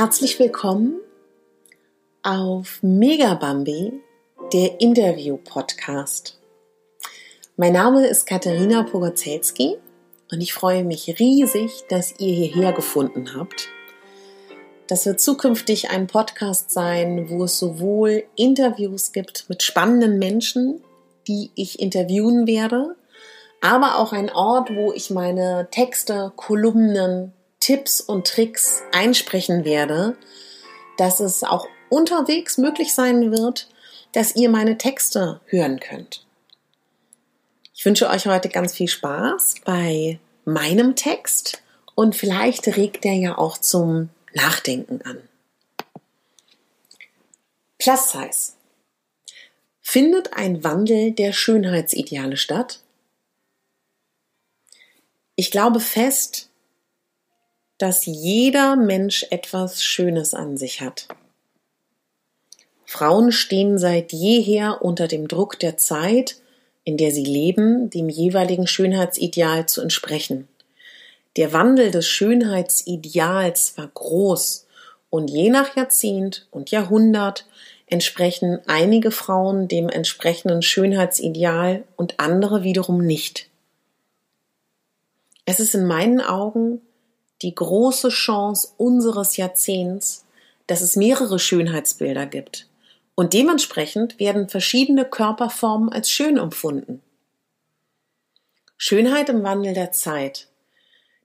Herzlich willkommen auf Megabambi, der Interview-Podcast. Mein Name ist Katharina Pogozelski und ich freue mich riesig, dass ihr hierher gefunden habt. Das wird zukünftig ein Podcast sein, wo es sowohl Interviews gibt mit spannenden Menschen, die ich interviewen werde, aber auch ein Ort, wo ich meine Texte, Kolumnen, Tipps und Tricks einsprechen werde, dass es auch unterwegs möglich sein wird, dass ihr meine Texte hören könnt. Ich wünsche euch heute ganz viel Spaß bei meinem Text und vielleicht regt er ja auch zum Nachdenken an. Plus Size. Findet ein Wandel der Schönheitsideale statt? Ich glaube fest, dass jeder Mensch etwas Schönes an sich hat. Frauen stehen seit jeher unter dem Druck der Zeit, in der sie leben, dem jeweiligen Schönheitsideal zu entsprechen. Der Wandel des Schönheitsideals war groß und je nach Jahrzehnt und Jahrhundert entsprechen einige Frauen dem entsprechenden Schönheitsideal und andere wiederum nicht. Es ist in meinen Augen die große Chance unseres Jahrzehnts, dass es mehrere Schönheitsbilder gibt. Und dementsprechend werden verschiedene Körperformen als schön empfunden. Schönheit im Wandel der Zeit.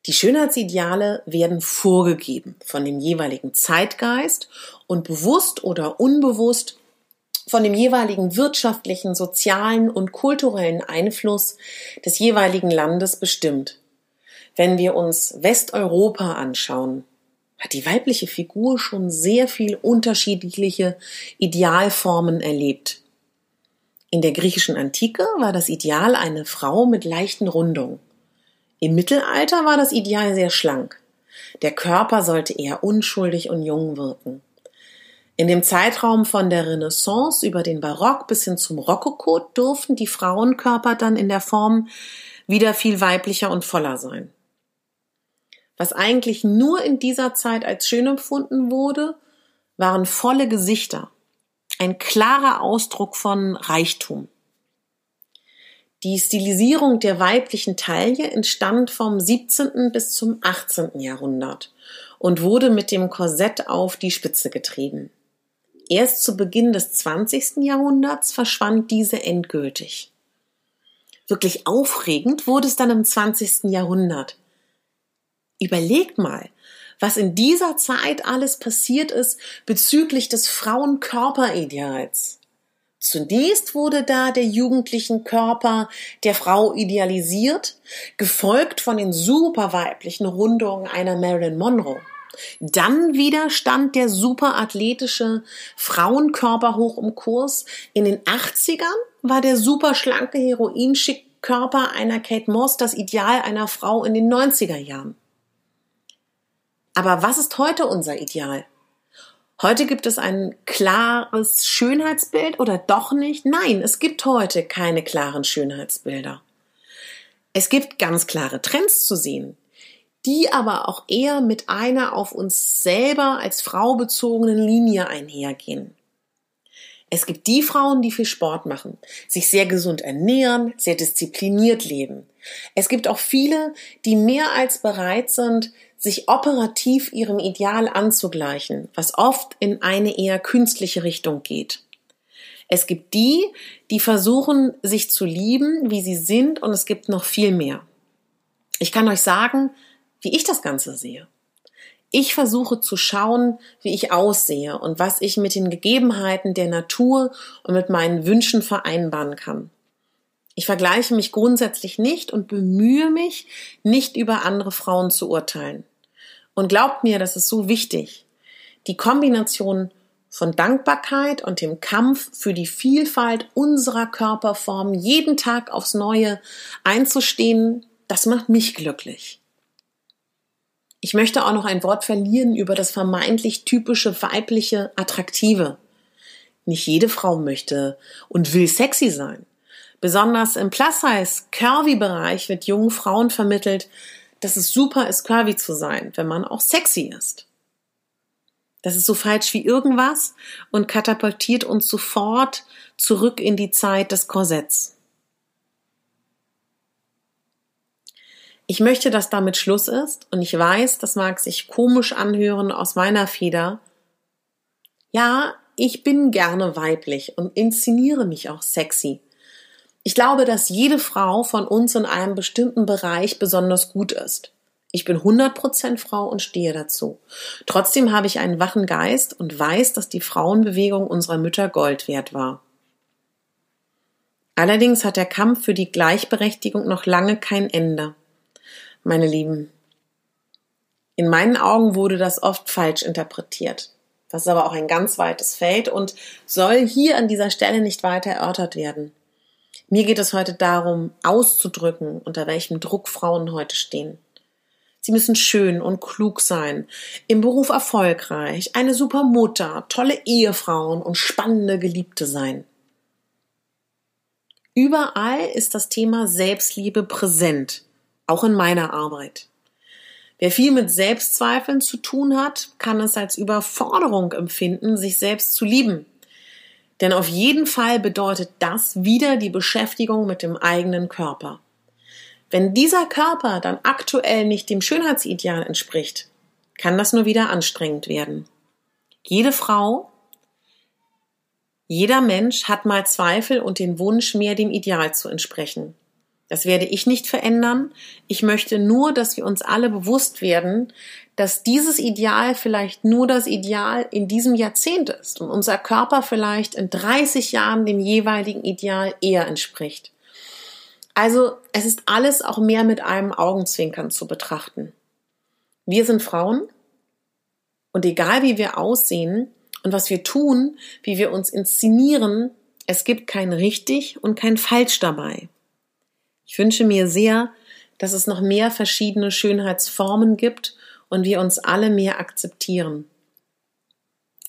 Die Schönheitsideale werden vorgegeben von dem jeweiligen Zeitgeist und bewusst oder unbewusst von dem jeweiligen wirtschaftlichen, sozialen und kulturellen Einfluss des jeweiligen Landes bestimmt. Wenn wir uns Westeuropa anschauen, hat die weibliche Figur schon sehr viel unterschiedliche Idealformen erlebt. In der griechischen Antike war das Ideal eine Frau mit leichten Rundungen. Im Mittelalter war das Ideal sehr schlank. Der Körper sollte eher unschuldig und jung wirken. In dem Zeitraum von der Renaissance über den Barock bis hin zum Rokoko durften die Frauenkörper dann in der Form wieder viel weiblicher und voller sein was eigentlich nur in dieser Zeit als schön empfunden wurde, waren volle Gesichter, ein klarer Ausdruck von Reichtum. Die Stilisierung der weiblichen Taille entstand vom 17. bis zum 18. Jahrhundert und wurde mit dem Korsett auf die Spitze getrieben. Erst zu Beginn des 20. Jahrhunderts verschwand diese endgültig. Wirklich aufregend wurde es dann im 20. Jahrhundert, Überlegt mal, was in dieser Zeit alles passiert ist bezüglich des Frauenkörperideals. Zunächst wurde da der jugendlichen Körper der Frau idealisiert, gefolgt von den superweiblichen Rundungen einer Marilyn Monroe. Dann wieder stand der superathletische Frauenkörper hoch im Kurs. In den 80ern war der superschlanke Heroinschick-Körper einer Kate Moss das Ideal einer Frau in den 90er Jahren. Aber was ist heute unser Ideal? Heute gibt es ein klares Schönheitsbild oder doch nicht? Nein, es gibt heute keine klaren Schönheitsbilder. Es gibt ganz klare Trends zu sehen, die aber auch eher mit einer auf uns selber als Frau bezogenen Linie einhergehen. Es gibt die Frauen, die viel Sport machen, sich sehr gesund ernähren, sehr diszipliniert leben. Es gibt auch viele, die mehr als bereit sind, sich operativ ihrem Ideal anzugleichen, was oft in eine eher künstliche Richtung geht. Es gibt die, die versuchen, sich zu lieben, wie sie sind, und es gibt noch viel mehr. Ich kann euch sagen, wie ich das Ganze sehe. Ich versuche zu schauen, wie ich aussehe und was ich mit den Gegebenheiten der Natur und mit meinen Wünschen vereinbaren kann. Ich vergleiche mich grundsätzlich nicht und bemühe mich, nicht über andere Frauen zu urteilen. Und glaubt mir, das ist so wichtig. Die Kombination von Dankbarkeit und dem Kampf für die Vielfalt unserer Körperform jeden Tag aufs Neue einzustehen, das macht mich glücklich. Ich möchte auch noch ein Wort verlieren über das vermeintlich typische weibliche Attraktive. Nicht jede Frau möchte und will sexy sein. Besonders im Plus-Size-Curvy-Bereich wird jungen Frauen vermittelt, dass es super ist, curvy zu sein, wenn man auch sexy ist. Das ist so falsch wie irgendwas und katapultiert uns sofort zurück in die Zeit des Korsetts. Ich möchte, dass damit Schluss ist und ich weiß, das mag sich komisch anhören aus meiner Feder. Ja, ich bin gerne weiblich und inszeniere mich auch sexy. Ich glaube, dass jede Frau von uns in einem bestimmten Bereich besonders gut ist. Ich bin 100% Frau und stehe dazu. Trotzdem habe ich einen wachen Geist und weiß, dass die Frauenbewegung unserer Mütter Gold wert war. Allerdings hat der Kampf für die Gleichberechtigung noch lange kein Ende. Meine Lieben, in meinen Augen wurde das oft falsch interpretiert. Das ist aber auch ein ganz weites Feld und soll hier an dieser Stelle nicht weiter erörtert werden. Mir geht es heute darum, auszudrücken, unter welchem Druck Frauen heute stehen. Sie müssen schön und klug sein, im Beruf erfolgreich, eine super Mutter, tolle Ehefrauen und spannende Geliebte sein. Überall ist das Thema Selbstliebe präsent, auch in meiner Arbeit. Wer viel mit Selbstzweifeln zu tun hat, kann es als Überforderung empfinden, sich selbst zu lieben. Denn auf jeden Fall bedeutet das wieder die Beschäftigung mit dem eigenen Körper. Wenn dieser Körper dann aktuell nicht dem Schönheitsideal entspricht, kann das nur wieder anstrengend werden. Jede Frau, jeder Mensch hat mal Zweifel und den Wunsch, mehr dem Ideal zu entsprechen. Das werde ich nicht verändern. Ich möchte nur, dass wir uns alle bewusst werden, dass dieses Ideal vielleicht nur das Ideal in diesem Jahrzehnt ist und unser Körper vielleicht in 30 Jahren dem jeweiligen Ideal eher entspricht. Also es ist alles auch mehr mit einem Augenzwinkern zu betrachten. Wir sind Frauen und egal wie wir aussehen und was wir tun, wie wir uns inszenieren, es gibt kein richtig und kein falsch dabei. Ich wünsche mir sehr, dass es noch mehr verschiedene Schönheitsformen gibt und wir uns alle mehr akzeptieren.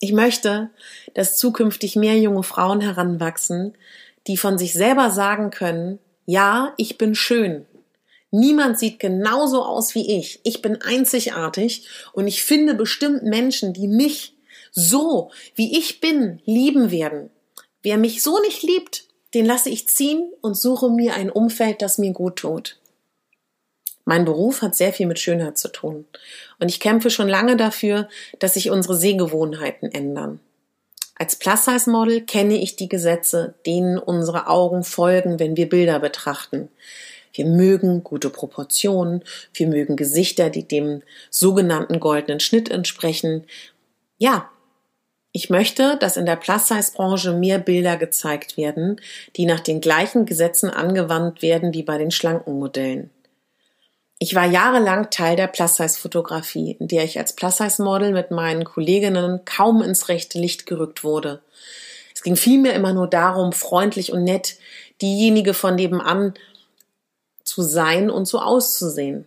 Ich möchte, dass zukünftig mehr junge Frauen heranwachsen, die von sich selber sagen können, ja, ich bin schön. Niemand sieht genauso aus wie ich. Ich bin einzigartig und ich finde bestimmt Menschen, die mich so, wie ich bin, lieben werden. Wer mich so nicht liebt, den lasse ich ziehen und suche mir ein Umfeld, das mir gut tut. Mein Beruf hat sehr viel mit Schönheit zu tun. Und ich kämpfe schon lange dafür, dass sich unsere Sehgewohnheiten ändern. Als Plus-Size-Model kenne ich die Gesetze, denen unsere Augen folgen, wenn wir Bilder betrachten. Wir mögen gute Proportionen, wir mögen Gesichter, die dem sogenannten goldenen Schnitt entsprechen. Ja, ich möchte, dass in der Plus-Size-Branche mehr Bilder gezeigt werden, die nach den gleichen Gesetzen angewandt werden wie bei den schlanken Modellen. Ich war jahrelang Teil der Plus-Size-Fotografie, in der ich als Plus-Size-Model mit meinen Kolleginnen kaum ins rechte Licht gerückt wurde. Es ging vielmehr immer nur darum, freundlich und nett diejenige von nebenan zu sein und so auszusehen.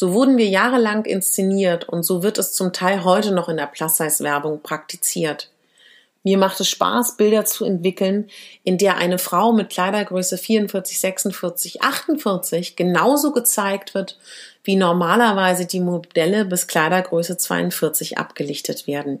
So wurden wir jahrelang inszeniert und so wird es zum Teil heute noch in der Plus-Size-Werbung praktiziert. Mir macht es Spaß, Bilder zu entwickeln, in der eine Frau mit Kleidergröße 44, 46, 48 genauso gezeigt wird, wie normalerweise die Modelle bis Kleidergröße 42 abgelichtet werden.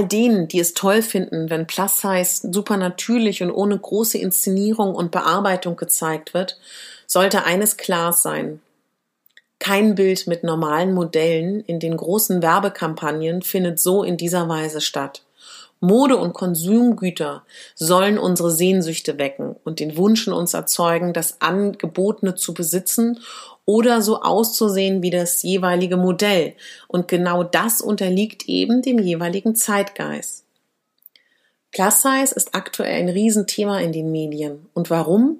All denen, die es toll finden, wenn Plus Size super natürlich und ohne große Inszenierung und Bearbeitung gezeigt wird, sollte eines klar sein. Kein Bild mit normalen Modellen in den großen Werbekampagnen findet so in dieser Weise statt. Mode und Konsumgüter sollen unsere Sehnsüchte wecken und den Wunsch in uns erzeugen, das Angebotene zu besitzen oder so auszusehen wie das jeweilige Modell. Und genau das unterliegt eben dem jeweiligen Zeitgeist. Plus Size ist aktuell ein Riesenthema in den Medien. Und warum?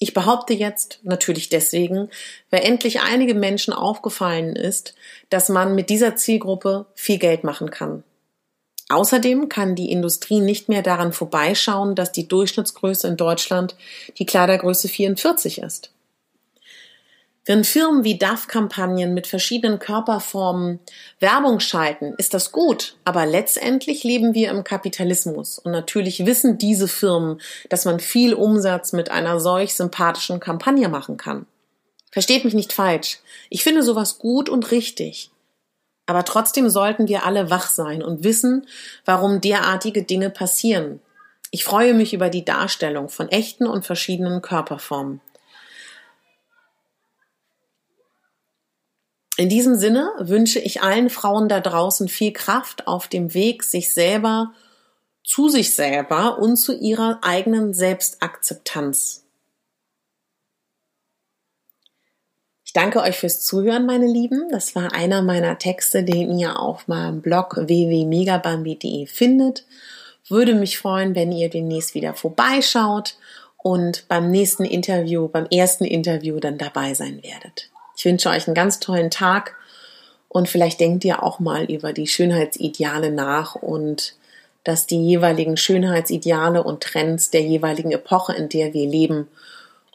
Ich behaupte jetzt natürlich deswegen, weil endlich einige Menschen aufgefallen ist, dass man mit dieser Zielgruppe viel Geld machen kann. Außerdem kann die Industrie nicht mehr daran vorbeischauen, dass die Durchschnittsgröße in Deutschland die Kleidergröße 44 ist. Wenn Firmen wie DAF-Kampagnen mit verschiedenen Körperformen Werbung schalten, ist das gut, aber letztendlich leben wir im Kapitalismus und natürlich wissen diese Firmen, dass man viel Umsatz mit einer solch sympathischen Kampagne machen kann. Versteht mich nicht falsch. Ich finde sowas gut und richtig. Aber trotzdem sollten wir alle wach sein und wissen, warum derartige Dinge passieren. Ich freue mich über die Darstellung von echten und verschiedenen Körperformen. In diesem Sinne wünsche ich allen Frauen da draußen viel Kraft auf dem Weg, sich selber zu sich selber und zu ihrer eigenen Selbstakzeptanz. Ich danke euch fürs Zuhören, meine Lieben. Das war einer meiner Texte, den ihr auf meinem Blog www.megabambi.de findet. Würde mich freuen, wenn ihr demnächst wieder vorbeischaut und beim nächsten Interview, beim ersten Interview dann dabei sein werdet. Ich wünsche euch einen ganz tollen Tag und vielleicht denkt ihr auch mal über die Schönheitsideale nach und dass die jeweiligen Schönheitsideale und Trends der jeweiligen Epoche, in der wir leben,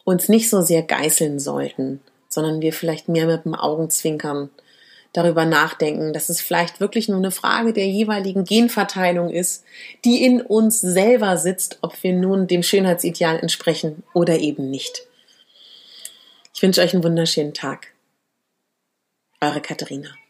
uns nicht so sehr geißeln sollten, sondern wir vielleicht mehr mit dem Augenzwinkern darüber nachdenken, dass es vielleicht wirklich nur eine Frage der jeweiligen Genverteilung ist, die in uns selber sitzt, ob wir nun dem Schönheitsideal entsprechen oder eben nicht. Ich wünsche euch einen wunderschönen Tag. Eure Katharina.